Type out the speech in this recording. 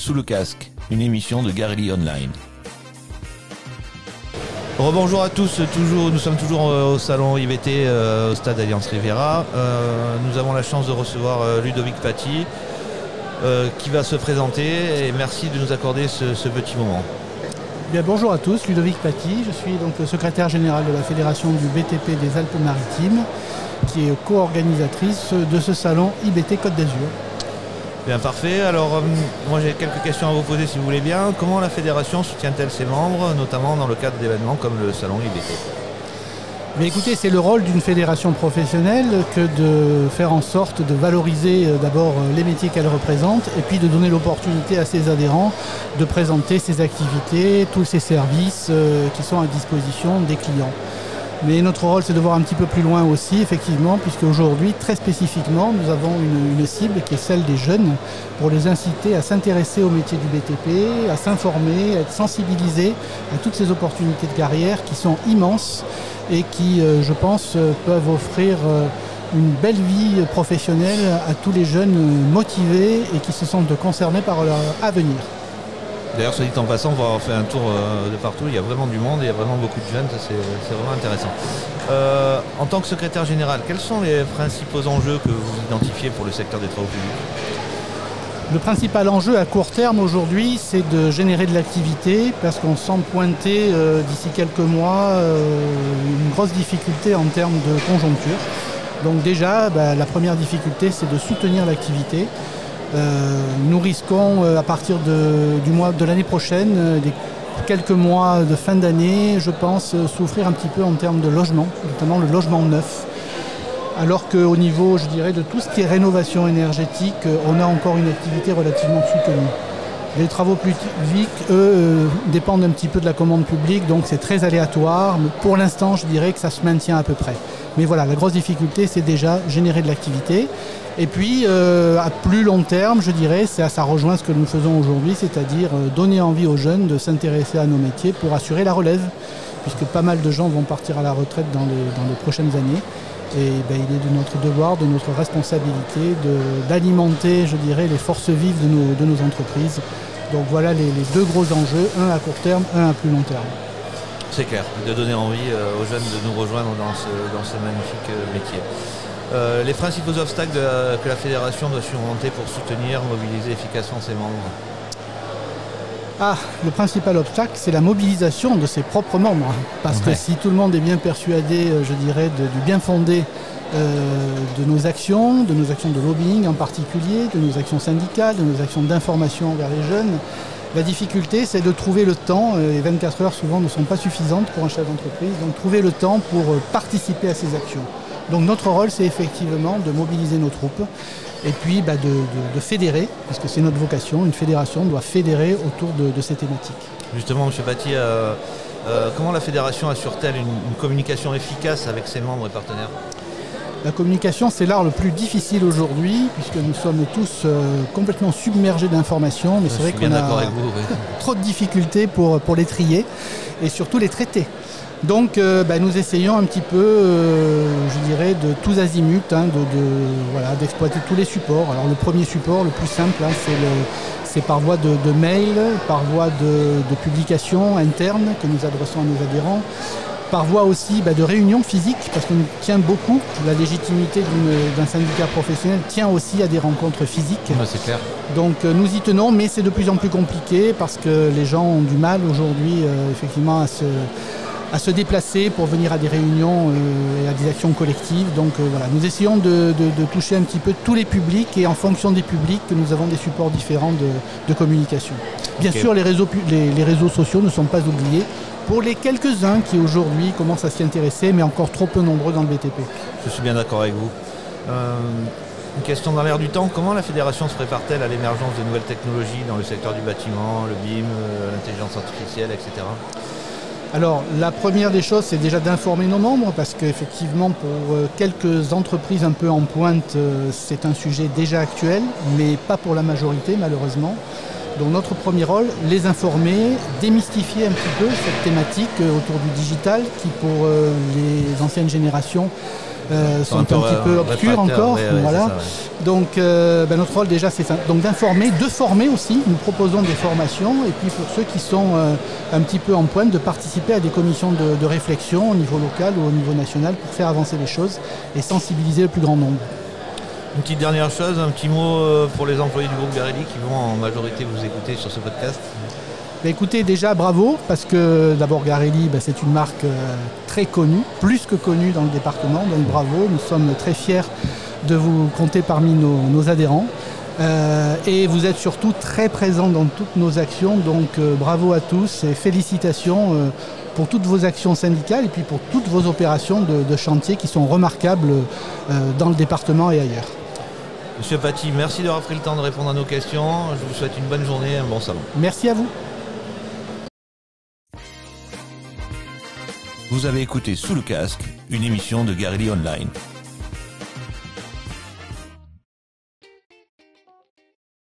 Sous le casque, une émission de Garelli Online. Rebonjour à tous, toujours, nous sommes toujours euh, au salon IVT euh, au stade Alliance Rivera. Euh, nous avons la chance de recevoir Ludovic Paty qui va se présenter et merci de nous accorder ce, petit moment. Bien, bonjour à tous, Ludovic Paty, je suis donc le secrétaire général de la Fédération du BTP des Alpes-Maritimes qui est co-organisatrice de ce salon IBT Côte d'Azur. Bien, parfait. Alors, euh, moi j'ai quelques questions à vous poser si vous voulez bien. Comment la fédération soutient-elle ses membres, notamment dans le cadre d'événements comme le salon IBT mais écoutez, c'est le rôle d'une fédération professionnelle que de faire en sorte de valoriser euh, d'abord euh, les métiers qu'elle représente et puis de donner l'opportunité à ses adhérents de présenter ses activités, tous ses services qui sont à disposition des clients. Mais notre rôle, c'est de voir un petit peu plus loin aussi, effectivement, puisque aujourd'hui, très spécifiquement, nous avons une, cible qui est celle des jeunes, pour les inciter à s'intéresser au métier du BTP, à s'informer, à être sensibilisés à toutes ces opportunités de carrière qui sont immenses et qui, euh, je pense, euh, peuvent offrir euh, une belle vie professionnelle à tous les jeunes motivés et qui se sentent concernés par leur avenir. D'ailleurs, soit dit en passant, on va avoir fait un tour euh, de partout. Il y a vraiment du monde, il y a vraiment beaucoup de jeunes, c'est vraiment intéressant. Euh, en tant que secrétaire général, quels sont les principaux enjeux que vous identifiez pour le secteur des travaux publics? Le principal enjeu à court terme aujourd'hui, c'est de générer de l'activité parce qu'on sent pointer euh, d'ici quelques mois une grosse difficulté en termes de conjoncture. Donc déjà, bah, la première difficulté, c'est de soutenir l'activité. Euh, nous risquons euh, à partir de, du mois de l'année prochaine, euh, des quelques mois de fin d'année, je pense, souffrir un petit peu en termes de logement, notamment le logement neuf. Alors qu'au niveau, je dirais, de tout ce qui est rénovation énergétique, on a encore une activité relativement soutenue. Les travaux publics, eux, dépendent un petit peu de la commande publique, donc c'est très aléatoire. Mais pour l'instant, je dirais que ça se maintient à peu près. Mais voilà, la grosse difficulté, c'est déjà générer de l'activité. Et puis, euh, à plus long terme, je dirais, ça, rejoint ce que nous faisons aujourd'hui, c'est-à-dire euh, donner envie aux jeunes de s'intéresser à nos métiers pour assurer la relève, puisque pas mal de gens vont partir à la retraite dans les, prochaines années. Et ben, il est de notre devoir, de notre responsabilité d'alimenter, je dirais, les forces vives de nos, entreprises. Donc voilà les, deux gros enjeux, un à court terme, un à plus long terme. C'est clair, de donner envie euh, aux jeunes de nous rejoindre dans ce magnifique métier. Euh, les principaux obstacles que la fédération doit surmonter pour soutenir, mobiliser efficacement ses membres? Ah, le principal obstacle, c'est la mobilisation de ses propres membres. Parce que si tout le monde est bien persuadé, euh, je dirais, du bien fondé euh, de nos actions, de nos actions de lobbying en particulier, de nos actions syndicales, de nos actions d'information envers les jeunes, la difficulté, c'est de trouver le temps, et 24 heures souvent ne sont pas suffisantes pour un chef d'entreprise, donc trouver le temps pour participer à ces actions. Donc notre rôle, c'est effectivement de mobiliser nos troupes et puis bah, de, fédérer, parce que c'est notre vocation, une fédération doit fédérer autour de, ces thématiques. Justement, M. Batti, euh, euh, comment la fédération assure-t-elle une, communication efficace avec ses membres et partenaires? La communication, c'est l'art le plus difficile aujourd'hui, puisque nous sommes tous euh, complètement submergés d'informations, mais c'est vrai qu'on a trop de difficultés pour, pour les trier et surtout les traiter. Donc euh, bah, nous essayons un petit peu, euh, je dirais, de tous azimuts, hein, d'exploiter tous les supports. Alors le premier support, le plus simple, hein, c'est par voie de, mail, par voie de, publication interne que nous adressons à nos adhérents, par voie aussi bah, de réunions physiques, parce qu'on tient beaucoup, la légitimité d'un syndicat professionnel tient aussi à des rencontres physiques. c'est clair. Donc euh, nous y tenons, mais c'est de plus en plus compliqué parce que les gens ont du mal aujourd'hui effectivement à se à se déplacer pour venir à des réunions euh, et à des actions collectives. Donc euh, voilà, nous essayons de, toucher un petit peu tous les publics et en fonction des publics, nous avons des supports différents de, communication. Bien sûr, les réseaux, les, réseaux sociaux ne sont pas oubliés pour les quelques-uns qui aujourd'hui commencent à s'y intéresser, mais encore trop peu nombreux dans le BTP. Je suis bien d'accord avec vous. Euh, une question dans l'air du temps, comment la fédération se prépare-t-elle à l'émergence de nouvelles technologies dans le secteur du bâtiment, le BIM, l'intelligence artificielle, etc. Alors la première des choses, c'est déjà d'informer nos membres, parce qu'effectivement pour euh, quelques entreprises un peu en pointe, euh, c'est un sujet déjà actuel, mais pas pour la majorité malheureusement. Donc notre premier rôle, les informer, démystifier un petit peu cette thématique euh, autour du digital qui pour les anciennes générations euh, sont un, petit peu obscurs encore. voilà. donc ben, notre rôle déjà c'est donc d'informer, de former aussi. Nous proposons des formations et puis pour ceux qui sont un petit peu en pointe, de participer à des commissions de, réflexion au niveau local ou au niveau national pour faire avancer les choses et sensibiliser le plus grand nombre. Une petite dernière chose, un petit mot pour les employés du groupe Garelli qui vont en majorité vous écouter sur ce podcast. Bah, écoutez, déjà bravo, parce que d'abord Garelli, bah, c'est une marque euh, très connue, plus que connue dans le département, donc bravo, nous sommes très fiers de vous compter parmi nos, adhérents. Euh, et vous êtes surtout très présents dans toutes nos actions, donc euh, bravo à tous et félicitations pour toutes vos actions syndicales et puis pour toutes vos opérations de chantier qui sont remarquables dans le département et ailleurs. Monsieur Paty, merci d'avoir pris le temps de répondre à nos questions. Je vous souhaite une bonne journée et un bon salon. Merci à vous. Vous avez écouté Sous le casque, une émission de Garelli Online.